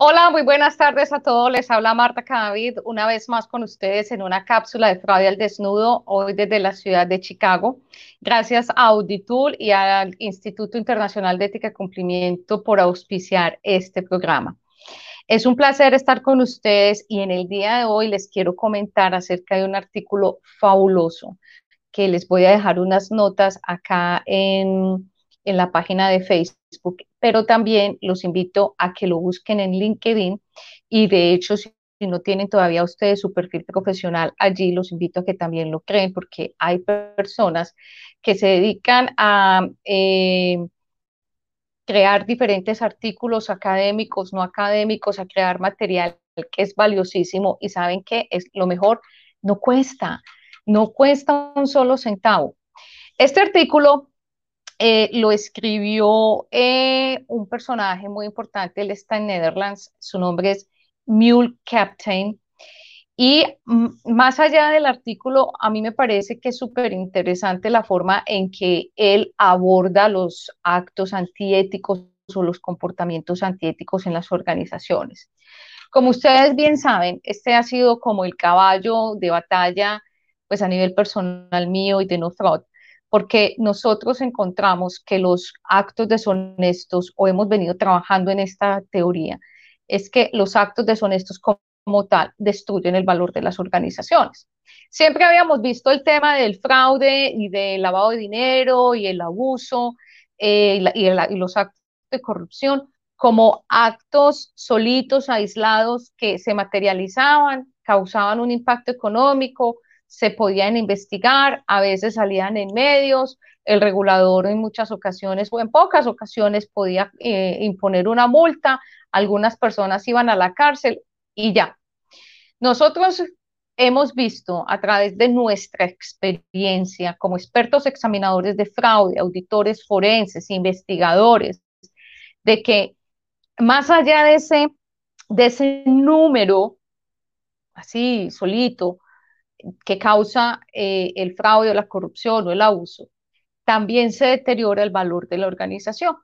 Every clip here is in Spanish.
Hola, muy buenas tardes a todos. Les habla Marta Cadavid una vez más con ustedes en una cápsula de fraude al desnudo, hoy desde la ciudad de Chicago. Gracias a Auditool y al Instituto Internacional de Ética y Cumplimiento por auspiciar este programa. Es un placer estar con ustedes y en el día de hoy les quiero comentar acerca de un artículo fabuloso que les voy a dejar unas notas acá en, en la página de Facebook pero también los invito a que lo busquen en LinkedIn y de hecho si no tienen todavía ustedes su perfil profesional allí, los invito a que también lo creen porque hay personas que se dedican a eh, crear diferentes artículos académicos, no académicos, a crear material que es valiosísimo y saben que es lo mejor, no cuesta, no cuesta un solo centavo. Este artículo eh, lo escribió eh, un personaje muy importante, él está en Netherlands, su nombre es Mule Captain. Y más allá del artículo, a mí me parece que es súper interesante la forma en que él aborda los actos antiéticos o los comportamientos antiéticos en las organizaciones. Como ustedes bien saben, este ha sido como el caballo de batalla, pues a nivel personal mío y de No Fraud, porque nosotros encontramos que los actos deshonestos, o hemos venido trabajando en esta teoría, es que los actos deshonestos como tal destruyen el valor de las organizaciones. Siempre habíamos visto el tema del fraude y del lavado de dinero y el abuso eh, y, los actos de corrupción como actos solitos, aislados, que se materializaban, causaban un impacto económico, se podían investigar, a veces salían en medios, el regulador en muchas ocasiones o en pocas ocasiones podía eh, imponer una multa, algunas personas iban a la cárcel y ya. Nosotros hemos visto a través de nuestra experiencia como expertos examinadores de fraude, auditores forenses, investigadores, de que más allá de ese, de ese número, así solito, que causa eh, el fraude o la corrupción o el abuso, también se deteriora el valor de la organización.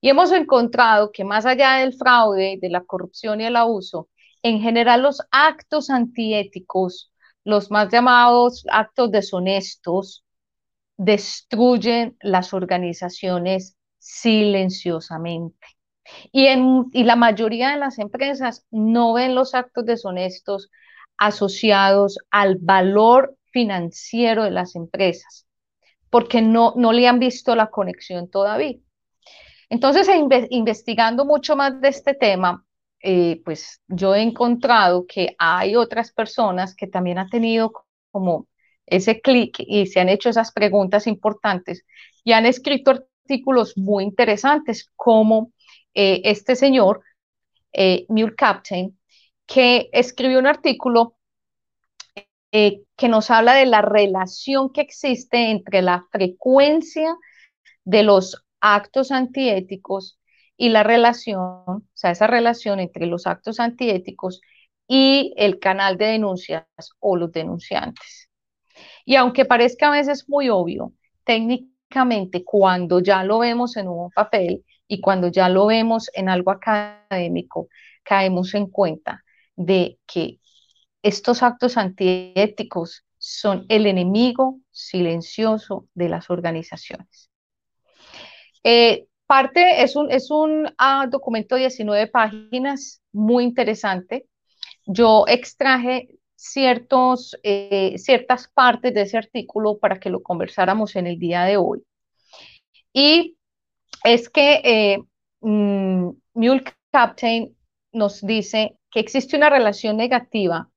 Y hemos encontrado que más allá del fraude, de la corrupción y el abuso, en general los actos antiéticos, los más llamados actos deshonestos, destruyen las organizaciones silenciosamente. Y, en, y la mayoría de las empresas no ven los actos deshonestos asociados al valor financiero de las empresas, porque no, no le han visto la conexión todavía. Entonces, investigando mucho más de este tema, eh, pues yo he encontrado que hay otras personas que también han tenido como ese clic y se han hecho esas preguntas importantes y han escrito artículos muy interesantes como eh, este señor, eh, Mule Captain, que escribió un artículo eh, que nos habla de la relación que existe entre la frecuencia de los actos antiéticos y la relación, o sea, esa relación entre los actos antiéticos y el canal de denuncias o los denunciantes. Y aunque parezca a veces muy obvio, técnicamente cuando ya lo vemos en un papel y cuando ya lo vemos en algo académico, caemos en cuenta de que estos actos antiéticos son el enemigo silencioso de las organizaciones. Eh, parte es un, es un ah, documento de 19 páginas muy interesante. Yo extraje ciertos, eh, ciertas partes de ese artículo para que lo conversáramos en el día de hoy. Y es que eh, mm, Mule Captain nos dice que existe una relación negativa,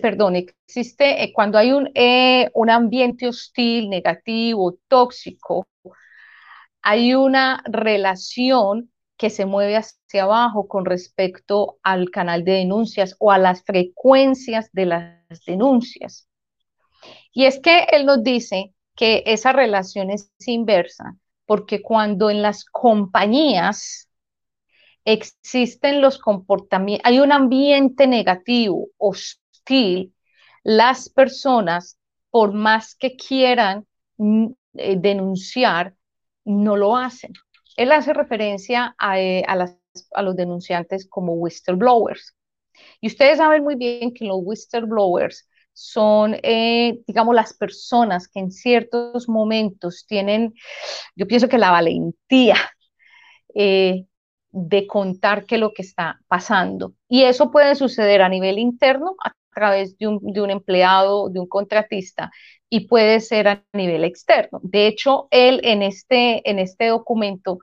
perdón, existe eh, cuando hay un, eh, un ambiente hostil, negativo, tóxico, hay una relación que se mueve hacia abajo con respecto al canal de denuncias o a las frecuencias de las denuncias. Y es que él nos dice que esa relación es inversa, porque cuando en las compañías existen los comportamientos, hay un ambiente negativo, hostil, las personas, por más que quieran mm, eh, denunciar, no lo hacen. Él hace referencia eh, a, los denunciantes como whistleblowers. Y ustedes saben muy bien que los whistleblowers son, eh, digamos, las personas que en ciertos momentos tienen, yo pienso que la valentía de contar qué es lo que está pasando. Y eso puede suceder a nivel interno a través de un, de un empleado, de un contratista, y puede ser a nivel externo. De hecho, él en este, en este documento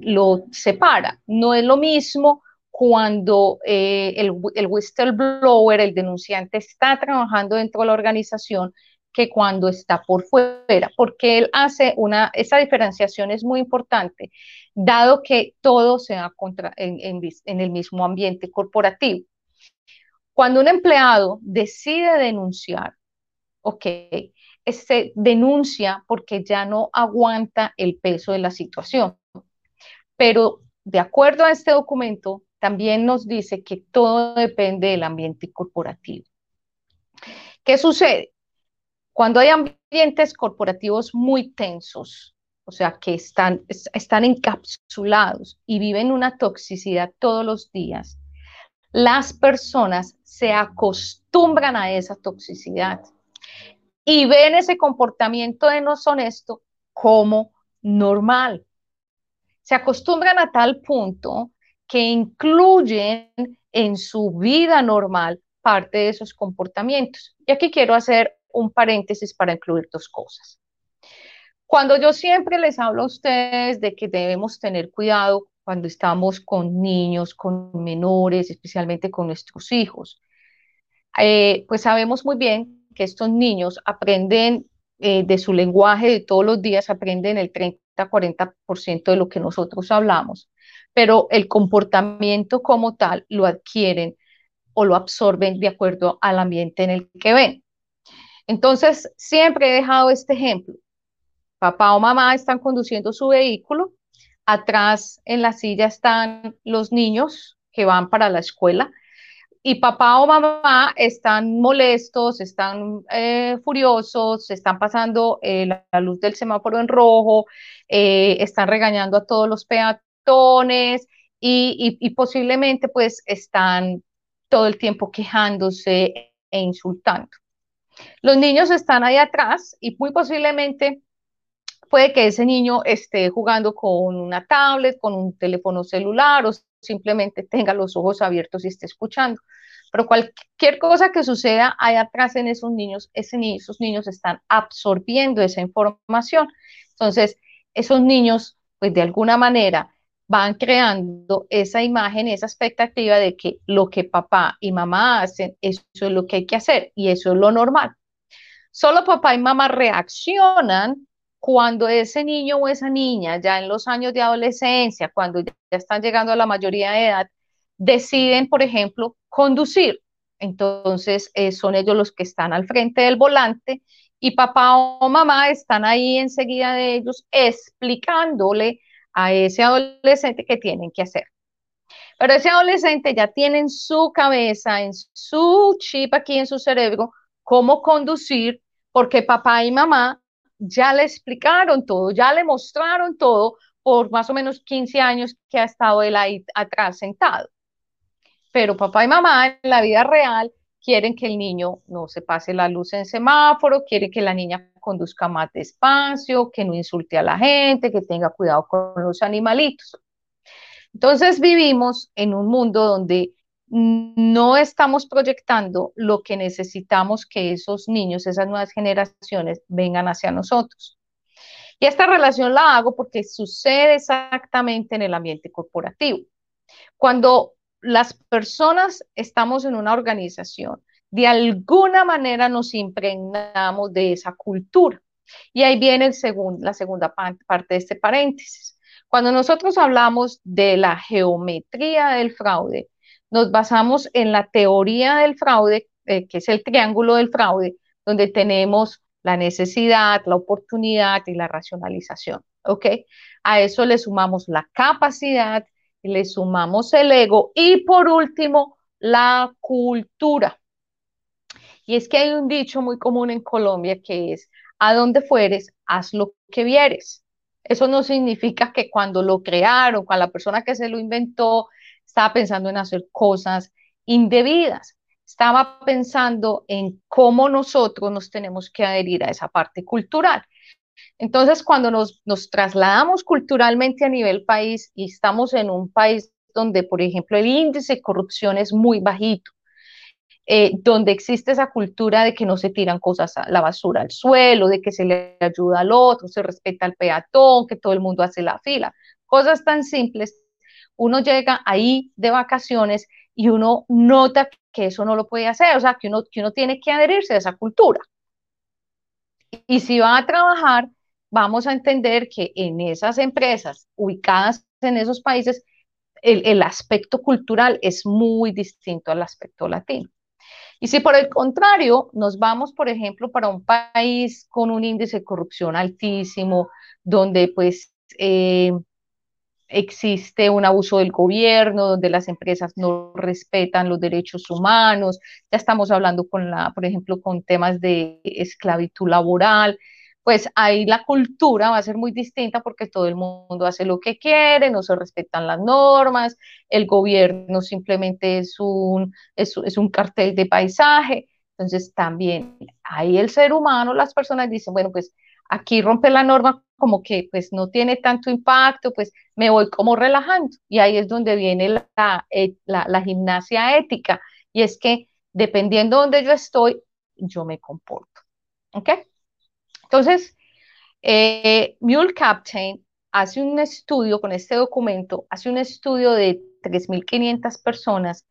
lo separa. No es lo mismo cuando eh, el, el, whistleblower, el denunciante, está trabajando dentro de la organización que cuando está por fuera, porque él hace una, esa diferenciación es muy importante, dado que todo se da contra, en, en el mismo ambiente corporativo. Cuando un empleado decide denunciar, ok, se denuncia porque ya no aguanta el peso de la situación. Pero de acuerdo a este documento, también nos dice que todo depende del ambiente corporativo. ¿Qué sucede? Cuando hay ambientes corporativos muy tensos, o sea, que están, están encapsulados y viven una toxicidad todos los días, las personas se acostumbran a esa toxicidad y ven ese comportamiento de no honesto como normal. Se acostumbran a tal punto que incluyen en su vida normal parte de esos comportamientos. Y aquí quiero hacer un paréntesis para incluir dos cosas. Cuando yo siempre les hablo a ustedes de que debemos tener cuidado cuando estamos con niños, con menores, especialmente con nuestros hijos, eh, pues sabemos muy bien que estos niños aprenden eh, de su lenguaje de todos los días, aprenden el 30-40% de lo que nosotros hablamos, pero el comportamiento como tal lo adquieren o lo absorben de acuerdo al ambiente en el que ven. Entonces, siempre he dejado este ejemplo. Papá o mamá están conduciendo su vehículo, atrás en la silla están los niños que van para la escuela y papá o mamá están molestos, están eh, furiosos, están pasando eh, la, luz del semáforo en rojo, eh, están regañando a todos los peatones y, posiblemente pues están todo el tiempo quejándose e insultando. Los niños están ahí atrás y muy posiblemente puede que ese niño esté jugando con una tablet, con un teléfono celular o simplemente tenga los ojos abiertos y esté escuchando. Pero cualquier cosa que suceda ahí atrás en esos niños, esos niños están absorbiendo esa información. Entonces, esos niños, pues de alguna manera, van creando esa imagen, esa expectativa de que lo que papá y mamá hacen, eso es lo que hay que hacer y eso es lo normal. Solo papá y mamá reaccionan cuando ese niño o esa niña, ya en los años de adolescencia, cuando ya están llegando a la mayoría de edad, deciden, por ejemplo, conducir. Entonces, eh, son ellos los que están al frente del volante y papá o mamá están ahí enseguida de ellos explicándole a ese adolescente qué tienen que hacer. Pero ese adolescente ya tiene en su cabeza, en su chip aquí en su cerebro, cómo conducir, porque papá y mamá ya le explicaron todo, ya le mostraron todo por más o menos 15 años que ha estado él ahí atrás sentado pero papá y mamá en la vida real quieren que el niño no se pase la luz en semáforo, quieren que la niña conduzca más despacio, que no insulte a la gente, que tenga cuidado con los animalitos. Entonces vivimos en un mundo donde no estamos proyectando lo que necesitamos que esos niños, esas nuevas generaciones vengan hacia nosotros. Y esta relación la hago porque sucede exactamente en el ambiente corporativo. Cuando las personas estamos en una organización, de alguna manera nos impregnamos de esa cultura. Y ahí viene el la segunda parte de este paréntesis. Cuando nosotros hablamos de la geometría del fraude, nos basamos en la teoría del fraude, eh, que es el triángulo del fraude, donde tenemos la necesidad, la oportunidad y la racionalización. ¿Ok? A eso le sumamos la capacidad, le sumamos el ego y por último, la cultura. Y es que hay un dicho muy común en Colombia que es, a donde fueres, haz lo que vieres. Eso no significa que cuando lo crearon, cuando la persona que se lo inventó, estaba pensando en hacer cosas indebidas. Estaba pensando en cómo nosotros nos tenemos que adherir a esa parte cultural. Entonces, cuando nos, trasladamos culturalmente a nivel país y estamos en un país donde, por ejemplo, el índice de corrupción es muy bajito, eh, donde existe esa cultura de que no se tiran cosas a la basura al suelo, de que se le ayuda al otro, se respeta al peatón, que todo el mundo hace la fila, cosas tan simples. Uno llega ahí de vacaciones y uno nota que eso no lo puede hacer, o sea, que uno, que uno tiene que adherirse a esa cultura. Y si va a trabajar, vamos a entender que en esas empresas ubicadas en esos países, el, el aspecto cultural es muy distinto al aspecto latino. Y si por el contrario nos vamos, por ejemplo, para un país con un índice de corrupción altísimo, donde pues eh, existe un abuso del gobierno, donde las empresas no respetan los derechos humanos, ya estamos hablando con la, por ejemplo, con temas de esclavitud laboral, pues ahí la cultura va a ser muy distinta porque todo el mundo hace lo que quiere, no se respetan las normas, el gobierno simplemente es un, es, un cartel de paisaje. Entonces también ahí el ser humano, las personas dicen, bueno, pues aquí rompe la norma como que pues no tiene tanto impacto, pues me voy como relajando. Y ahí es donde viene la, eh, la, la gimnasia ética. Y es que dependiendo de donde yo estoy, yo me comporto. ¿Ok? Entonces, eh, Mule Captain hace un estudio con este documento, hace un estudio de 3.500 personas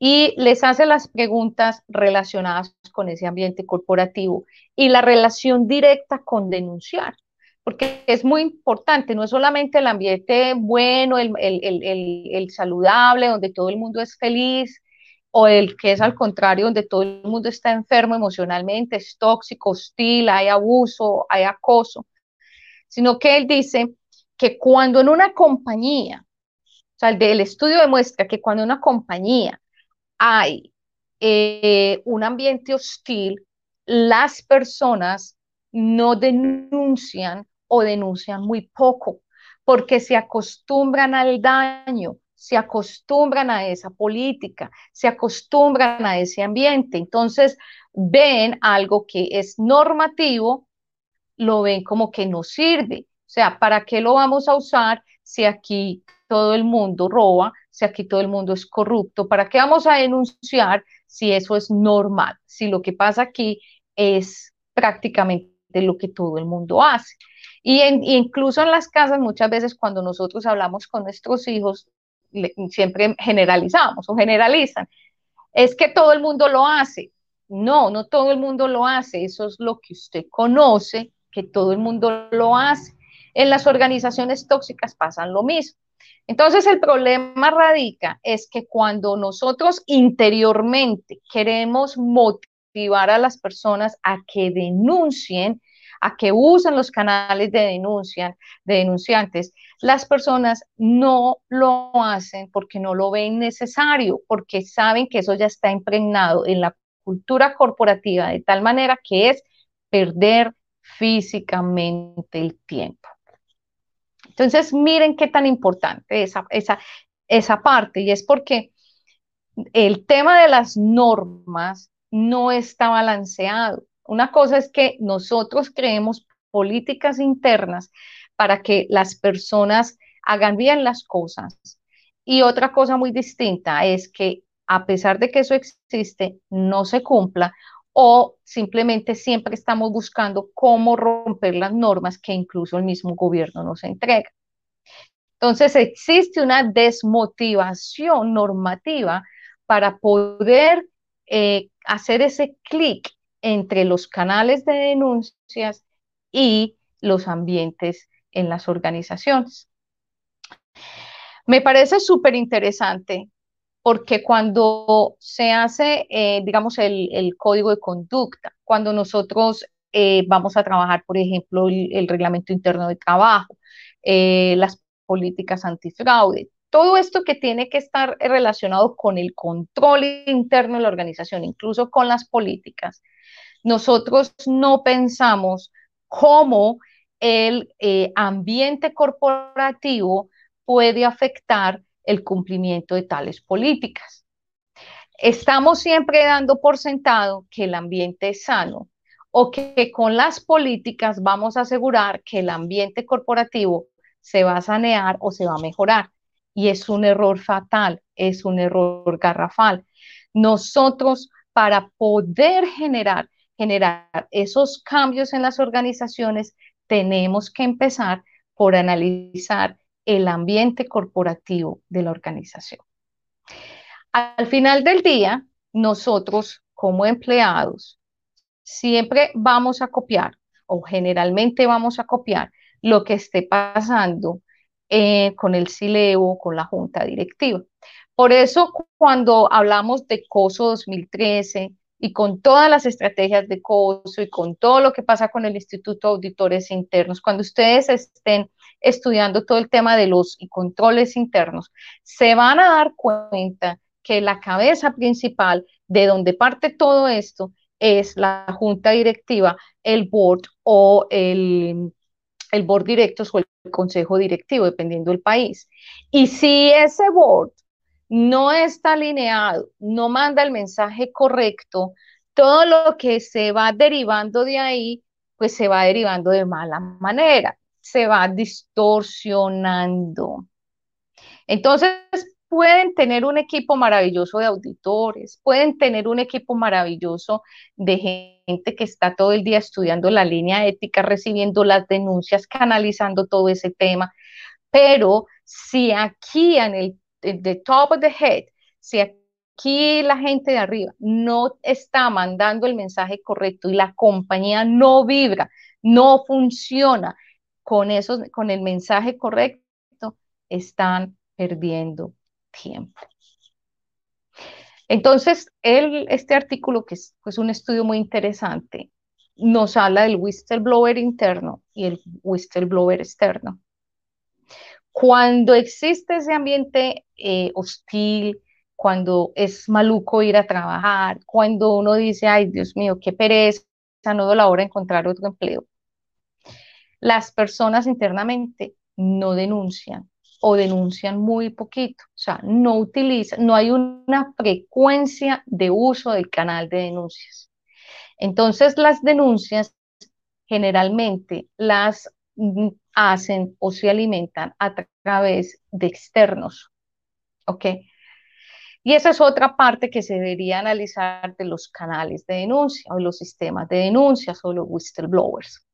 y les hace las preguntas relacionadas con ese ambiente corporativo y la relación directa con denunciar, porque es muy importante, no es solamente el ambiente bueno, el, el saludable, donde todo el mundo es feliz, o el que es al contrario, donde todo el mundo está enfermo emocionalmente, es tóxico, hostil, hay abuso, hay acoso, sino que él dice que cuando en una compañía, o sea, el, estudio demuestra que cuando en una compañía hay eh, un ambiente hostil, las personas no denuncian o denuncian muy poco, porque se acostumbran al daño, se acostumbran a esa política, se acostumbran a ese ambiente. Entonces, ven algo que es normativo, lo ven como que no sirve. O sea, ¿para qué lo vamos a usar si aquí todo el mundo roba, si aquí todo el mundo es corrupto? ¿Para qué vamos a denunciar si eso es normal? Si lo que pasa aquí es prácticamente lo que todo el mundo hace. Y, incluso en las casas, muchas veces cuando nosotros hablamos con nuestros hijos, siempre generalizamos o generalizan. Es que todo el mundo lo hace. No, no todo el mundo lo hace. Eso es lo que usted conoce, que todo el mundo lo hace. En las organizaciones tóxicas pasan lo mismo. Entonces el problema radica es que cuando nosotros interiormente queremos motivar a las personas a que denuncien, a que usen los canales de denuncia, de denunciantes, las personas no lo hacen porque no lo ven necesario, porque saben que eso ya está impregnado en la cultura corporativa de tal manera que es perder físicamente el tiempo. Entonces, miren qué tan importante esa, esa, esa parte, y es porque el tema de las normas no está balanceado. Una cosa es que nosotros creemos políticas internas para que las personas hagan bien las cosas. Y otra cosa muy distinta es que a pesar de que eso existe, no se cumpla o simplemente siempre estamos buscando cómo romper las normas que incluso el mismo gobierno nos entrega. Entonces existe una desmotivación normativa para poder eh, hacer ese clic entre los canales de denuncias y los ambientes en las organizaciones. Me parece súper interesante porque cuando se hace, eh, digamos, el, código de conducta, cuando nosotros eh, vamos a trabajar, por ejemplo, el, reglamento interno de trabajo, eh, las políticas antifraude, todo esto que tiene que estar relacionado con el control interno de la organización, incluso con las políticas, nosotros no pensamos cómo el ambiente corporativo puede afectar el cumplimiento de tales políticas. Estamos siempre dando por sentado que el ambiente es sano o que con las políticas vamos a asegurar que el ambiente corporativo se va a sanear o se va a mejorar. Y es un error fatal, es un error garrafal. Nosotros, para poder generar, generar esos cambios en las organizaciones, tenemos que empezar por analizar el ambiente corporativo de la organización. Al final del día, nosotros como empleados siempre vamos a copiar o generalmente vamos a copiar lo que esté pasando eh, con el CILEO, con la junta directiva. Por eso, cuando hablamos de COSO 2013 y con todas las estrategias de COSO y con todo lo que pasa con el Instituto de Auditores Internos, cuando ustedes estén estudiando todo el tema de los controles internos, se van a dar cuenta que la cabeza principal de donde parte todo esto es la junta directiva, el board o el, el board directos o el consejo directivo, dependiendo del país. Y si ese board no está alineado, no manda el mensaje correcto, todo lo que se va derivando de ahí, pues se va derivando de mala manera se va distorsionando. Entonces, pueden tener un equipo maravilloso de auditores, pueden tener un equipo maravilloso de gente que está todo el día estudiando la línea ética, recibiendo las denuncias, canalizando todo ese tema, pero si aquí en el the top of the head, si aquí la gente de arriba no está mandando el mensaje correcto y la compañía no vibra, no funciona, con, esos, con el mensaje correcto, están perdiendo tiempo. Entonces, este artículo, que es pues, un estudio muy interesante, nos habla del whistleblower interno y el whistleblower externo. Cuando existe ese ambiente eh, hostil, cuando es maluco ir a trabajar, cuando uno dice, ay Dios mío, qué pereza, no doy la hora de encontrar otro empleo, las personas internamente no denuncian o denuncian muy poquito, o sea, no utilizan, no hay una frecuencia de uso del canal de denuncias. Entonces, las denuncias generalmente las hacen o se alimentan a través de externos, ¿ok? Y esa es otra parte que se debería analizar de los canales de denuncia o los sistemas de denuncias o los whistleblowers.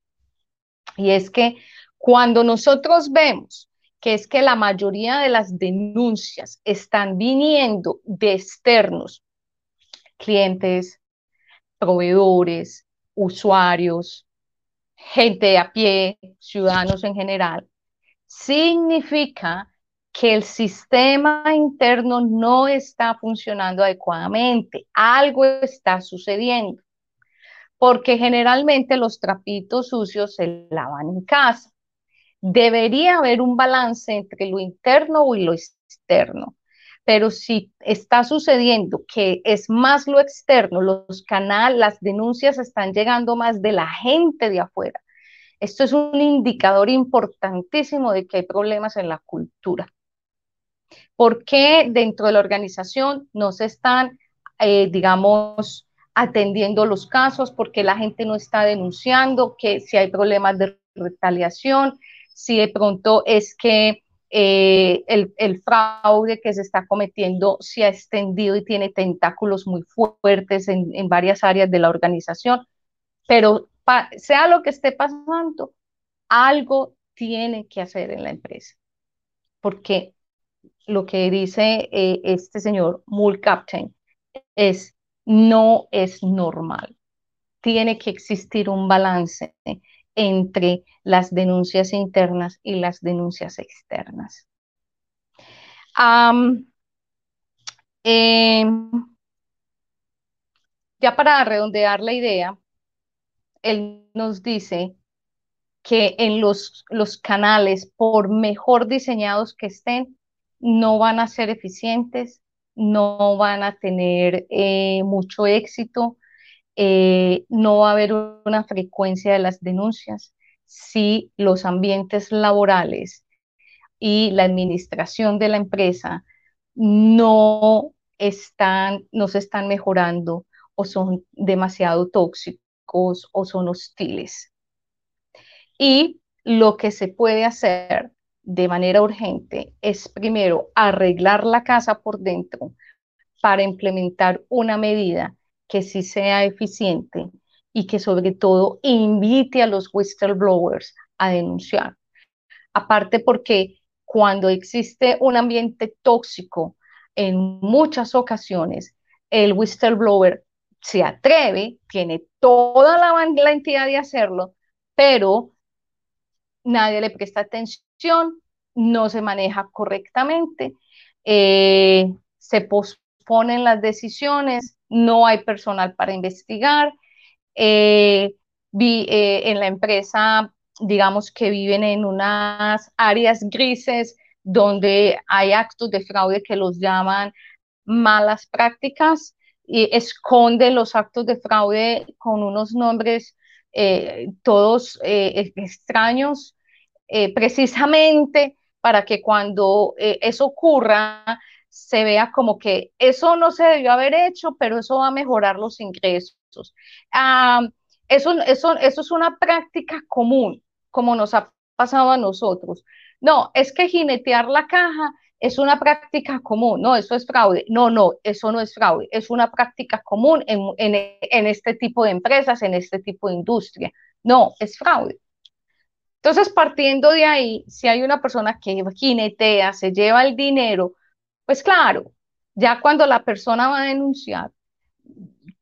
Y es que cuando nosotros vemos que es que la mayoría de las denuncias están viniendo de externos, clientes, proveedores, usuarios, gente a pie, ciudadanos en general, significa que el sistema interno no está funcionando adecuadamente, algo está sucediendo porque generalmente los trapitos sucios se lavan en casa. Debería haber un balance entre lo interno y lo externo, pero si está sucediendo que es más lo externo, los canales, las denuncias están llegando más de la gente de afuera. Esto es un indicador importantísimo de que hay problemas en la cultura. ¿Por qué dentro de la organización no se están, eh, digamos, atendiendo los casos, porque la gente no está denunciando, que si hay problemas de retaliación, si de pronto es que eh, el, fraude que se está cometiendo se ha extendido y tiene tentáculos muy fuertes en, varias áreas de la organización, pero sea lo que esté pasando, algo tiene que hacer en la empresa. porque lo que dice eh, este señor Mull Captain es no es normal. Tiene que existir un balance entre las denuncias internas y las denuncias externas. Em, ya para redondear la idea, él nos dice que en los, los canales, por mejor diseñados que estén, no van a ser eficientes, no van a tener eh, mucho éxito, eh, no va a haber una frecuencia de las denuncias si los ambientes laborales y la administración de la empresa no están, no se están mejorando o son demasiado tóxicos o son hostiles. Y lo que se puede hacer de manera urgente es primero arreglar la casa por dentro para implementar una medida que sí sea eficiente y que sobre todo invite a los whistleblowers a denunciar. Aparte porque cuando existe un ambiente tóxico, en muchas ocasiones el whistleblower se atreve, tiene toda la, entidad de hacerlo, pero nadie le presta atención, no se maneja correctamente, eh, se posponen las decisiones, no hay personal para investigar. Eh, vi, eh, en la empresa, digamos que viven en unas áreas grises donde hay actos de fraude que los llaman malas prácticas y esconden los actos de fraude con unos nombres eh, todos extraños, precisamente para que cuando eso ocurra, se vea como que eso no se debió haber hecho, pero eso va a mejorar los ingresos. eso, eso, eso es una práctica común, como nos ha pasado a nosotros. No, es que jinetear la caja es una práctica común, no, eso es fraude. No, no, eso no es fraude, es una práctica común en, en este tipo de empresas, en este tipo de industria. No, es fraude. Entonces, partiendo de ahí, si hay una persona que jinetea, se lleva el dinero, pues claro, ya cuando la persona va a denunciar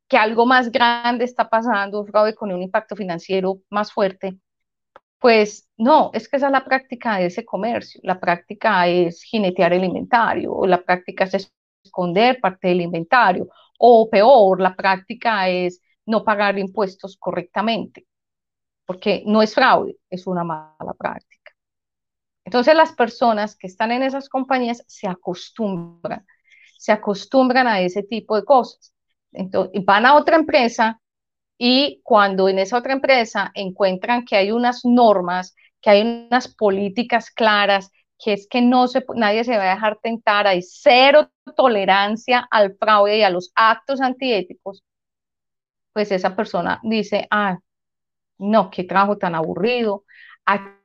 que algo más grande está pasando, un fraude con un impacto financiero más fuerte, pues no, es que esa es la práctica de ese comercio. La práctica es jinetear el inventario, o la práctica es esconder parte del inventario, o peor, la práctica es no pagar impuestos correctamente, porque no es fraude, es una mala práctica. Entonces las personas que están en esas compañías se acostumbran, se acostumbran a ese tipo de cosas. Entonces, van a otra empresa y cuando en esa otra empresa encuentran que hay unas normas, que hay unas políticas claras, que es que no se, nadie se va a dejar tentar, hay cero tolerancia al fraude y a los actos antiéticos, pues esa persona dice, ah, no, qué trabajo tan aburrido,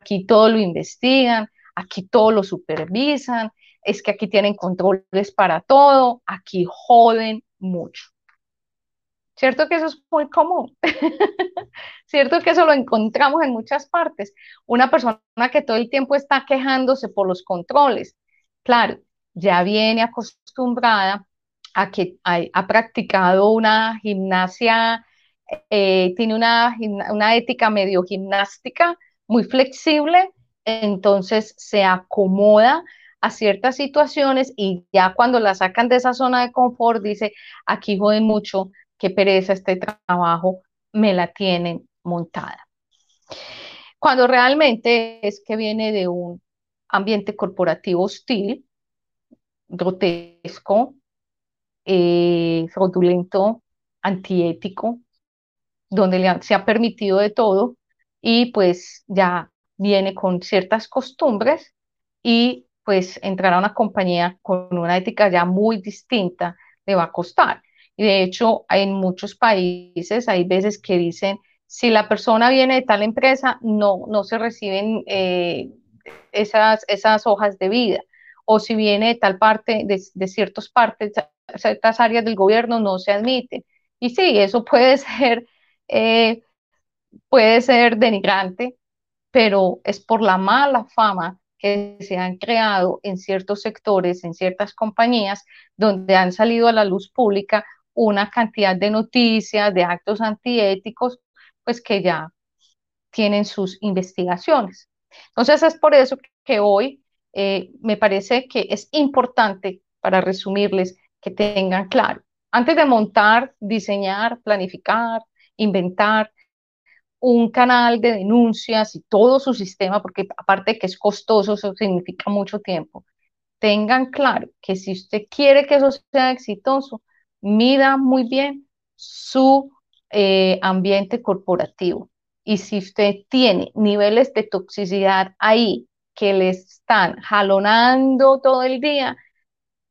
aquí todo lo investigan, aquí todo lo supervisan, es que aquí tienen controles para todo, aquí joden mucho. ¿Cierto que eso es muy común? ¿Cierto que eso lo encontramos en muchas partes? Una persona que todo el tiempo está quejándose por los controles. Claro, ya viene acostumbrada a que ha, practicado una gimnasia, eh, tiene una, una ética medio gimnástica muy flexible entonces se acomoda a ciertas situaciones y ya cuando la sacan de esa zona de confort dice, aquí joden mucho, qué pereza este trabajo, me la tienen montada. Cuando realmente es que viene de un ambiente corporativo hostil, grotesco, eh, fraudulento, antiético, donde se ha permitido de todo y pues ya viene con ciertas costumbres y pues entrar a una compañía con una ética ya muy distinta le va a costar. Y de hecho, en muchos países hay veces que dicen, si la persona viene de tal empresa, no, no se reciben eh, esas, esas hojas de vida. O si viene de tal parte, de, de ciertas partes, ciertas áreas del gobierno, no se admiten. Y sí, eso puede ser, eh, puede ser denigrante, pero es por la mala fama que se han creado en ciertos sectores, en ciertas compañías, donde han salido a la luz pública una cantidad de noticias, de actos antiéticos, pues que ya tienen sus investigaciones. Entonces es por eso que hoy eh, me parece que es importante, para resumirles, que tengan claro, antes de montar, diseñar, planificar, inventar un canal de denuncias y todo su sistema, porque aparte de que es costoso, eso significa mucho tiempo, tengan claro que si usted quiere que eso sea exitoso, mida muy bien su eh, ambiente corporativo. Y si usted tiene niveles de toxicidad ahí que le están jalonando todo el día,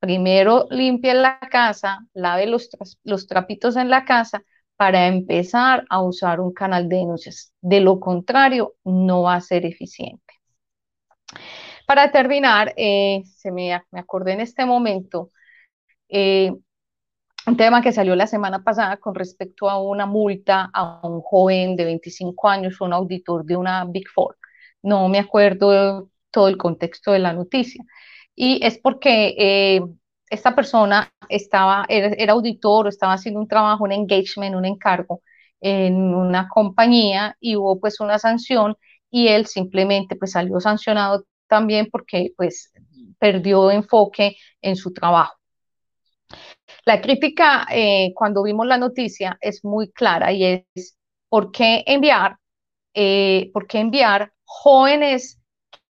primero limpie la casa, lave los, los trapitos en la casa para empezar a usar un canal de denuncias. De lo contrario, no va a ser eficiente. Para terminar, eh, se me, me, acordé en este momento eh, un tema que salió la semana pasada con respecto a una multa a un joven de 25 años, un auditor de una Big Four. No me acuerdo todo el contexto de la noticia. Y es porque eh, esta persona estaba, era, auditor o estaba haciendo un trabajo, un engagement, un encargo en una compañía y hubo pues una sanción y él simplemente pues salió sancionado también porque pues perdió enfoque en su trabajo. La crítica eh, cuando vimos la noticia es muy clara y es ¿por qué enviar, eh, por qué enviar jóvenes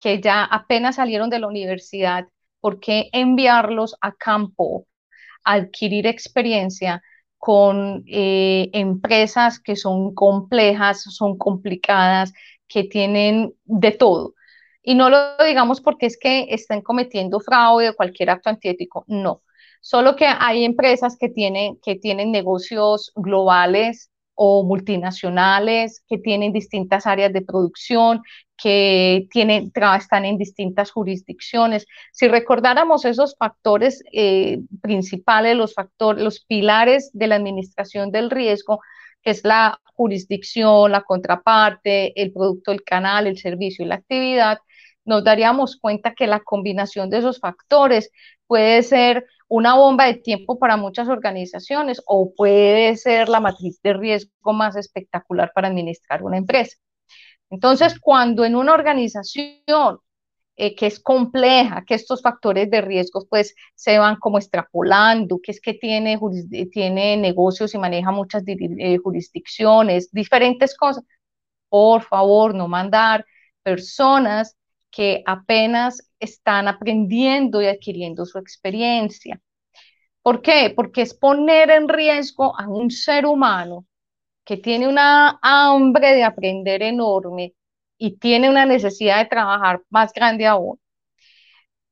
que ya apenas salieron de la universidad, por qué enviarlos a campo a adquirir experiencia con eh, empresas que son complejas, son complicadas, que tienen de todo. Y no lo digamos porque es que estén cometiendo fraude o cualquier acto antiético, no. Solo que hay empresas que tienen, que tienen negocios globales o multinacionales, que tienen distintas áreas de producción, que tienen, están en distintas jurisdicciones. Si recordáramos esos factores eh, principales, los factores, los pilares de la administración del riesgo, que es la jurisdicción, la contraparte, el producto, el canal, el servicio y la actividad, nos daríamos cuenta que la combinación de esos factores puede ser una bomba de tiempo para muchas organizaciones o puede ser la matriz de riesgo más espectacular para administrar una empresa. Entonces, cuando en una organización eh, que es compleja, que estos factores de riesgo pues se van como extrapolando, que es que tiene, tiene negocios y maneja muchas eh, jurisdicciones, diferentes cosas, por favor, no mandar personas que apenas están aprendiendo y adquiriendo su experiencia. ¿Por qué? Porque es poner en riesgo a un ser humano que tiene una hambre de aprender enorme y tiene una necesidad de trabajar más grande aún,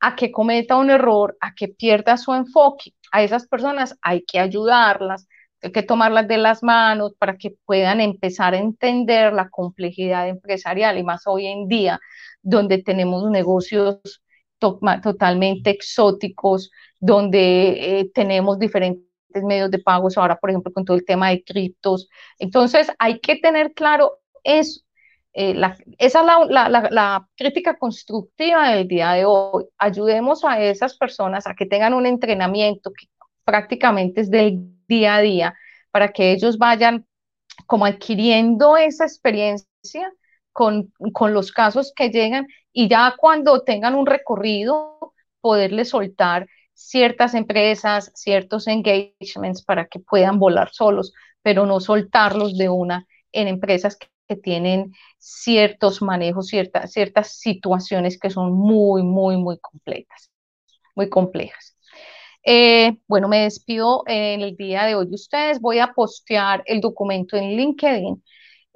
a que cometa un error, a que pierda su enfoque. A esas personas hay que ayudarlas, hay que tomarlas de las manos para que puedan empezar a entender la complejidad empresarial y más hoy en día, donde tenemos negocios totalmente exóticos, donde eh, tenemos diferentes medios de pagos, ahora por ejemplo con todo el tema de criptos. Entonces hay que tener claro. Eh, esa es la, la, crítica constructiva del día de hoy. Ayudemos a esas personas a que tengan un entrenamiento que prácticamente es del día a día, para que ellos vayan como adquiriendo esa experiencia con, con los casos que llegan y ya cuando tengan un recorrido, poderles soltar ciertas empresas, ciertos engagements para que puedan volar solos, pero no soltarlos de una en empresas que, tienen ciertos manejos, ciertas, ciertas situaciones que son muy, muy, muy completas, muy complejas. Eh, bueno, me despido en el día de hoy de ustedes. Voy a postear el documento en LinkedIn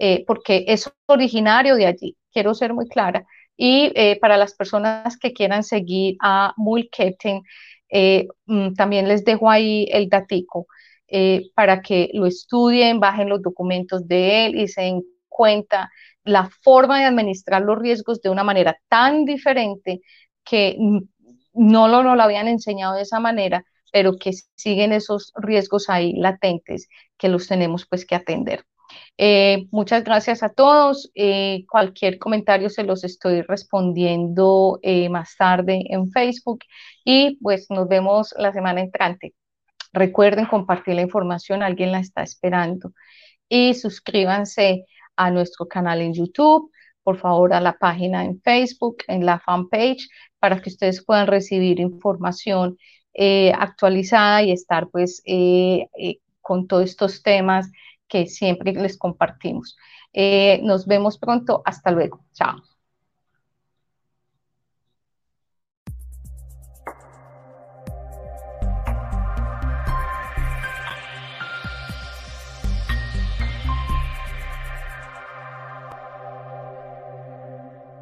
eh, porque es originario de allí. Quiero ser muy clara. Y eh, para las personas que quieran seguir a Captain, eh, mm, también les dejo ahí el datico eh, para que lo estudien, bajen los documentos de él y se den cuenta la forma de administrar los riesgos de una manera tan diferente que no lo, no lo habían enseñado de esa manera, pero que siguen esos riesgos ahí latentes que los tenemos pues que atender. Eh, muchas gracias a todos. Eh, cualquier comentario se los estoy respondiendo eh, más tarde en Facebook y pues nos vemos la semana entrante. Recuerden compartir la información, alguien la está esperando. Y suscríbanse a nuestro canal en YouTube, por favor a la página en Facebook, en la fanpage, para que ustedes puedan recibir información actualizada y estar pues con todos estos temas que siempre les compartimos. Eh, nos vemos pronto. Hasta luego. Chao.